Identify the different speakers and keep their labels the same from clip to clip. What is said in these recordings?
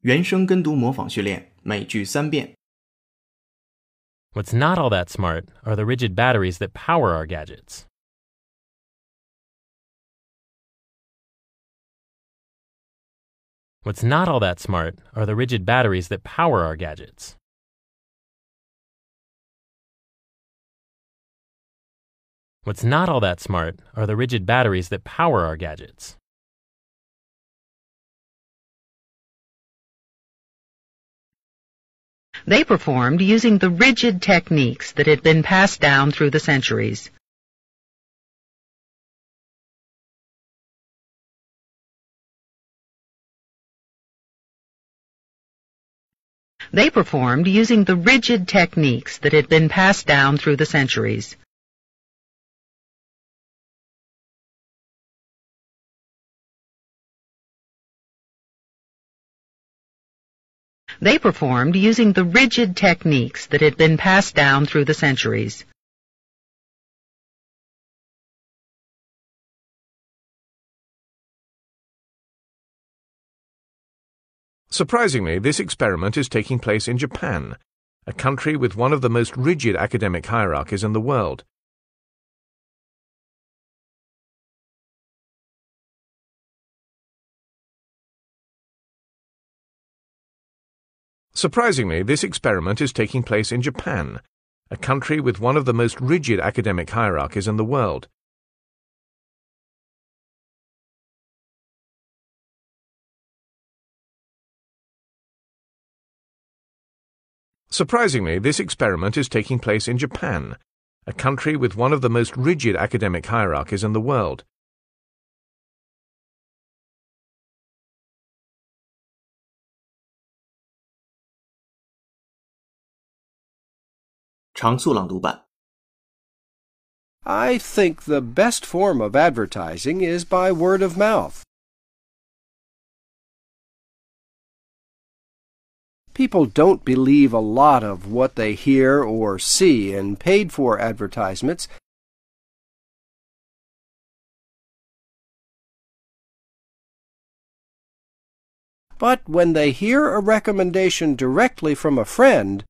Speaker 1: 原声跟读模仿训练，每句三遍。
Speaker 2: What's not all that smart are the rigid batteries that power our gadgets. What's not all that smart are the rigid batteries that power our gadgets. What's not all that smart are the rigid batteries that power our gadgets.
Speaker 3: They performed using the rigid techniques that had been passed down through the centuries. They performed using the rigid techniques that had been passed down through the centuries. They performed using the rigid techniques that had been passed down through the centuries.
Speaker 4: Surprisingly, this experiment is taking place in Japan, a country with one of the most rigid academic hierarchies in the world. Surprisingly, this experiment is taking place in Japan, a country with one of the most rigid academic hierarchies in the world. Surprisingly, this experiment is taking place in Japan, a country with one of the most rigid academic hierarchies in the world.
Speaker 5: – I think the best form of advertising is by word of mouth. People don't believe a lot of what they hear or see in paid for advertisements. But when they hear a recommendation directly from a friend,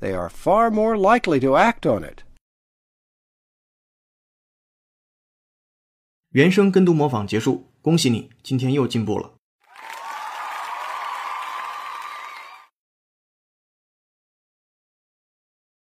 Speaker 5: they are far more likely to act on it.
Speaker 1: 原声跟读模仿结束，恭喜你，今天又进步了。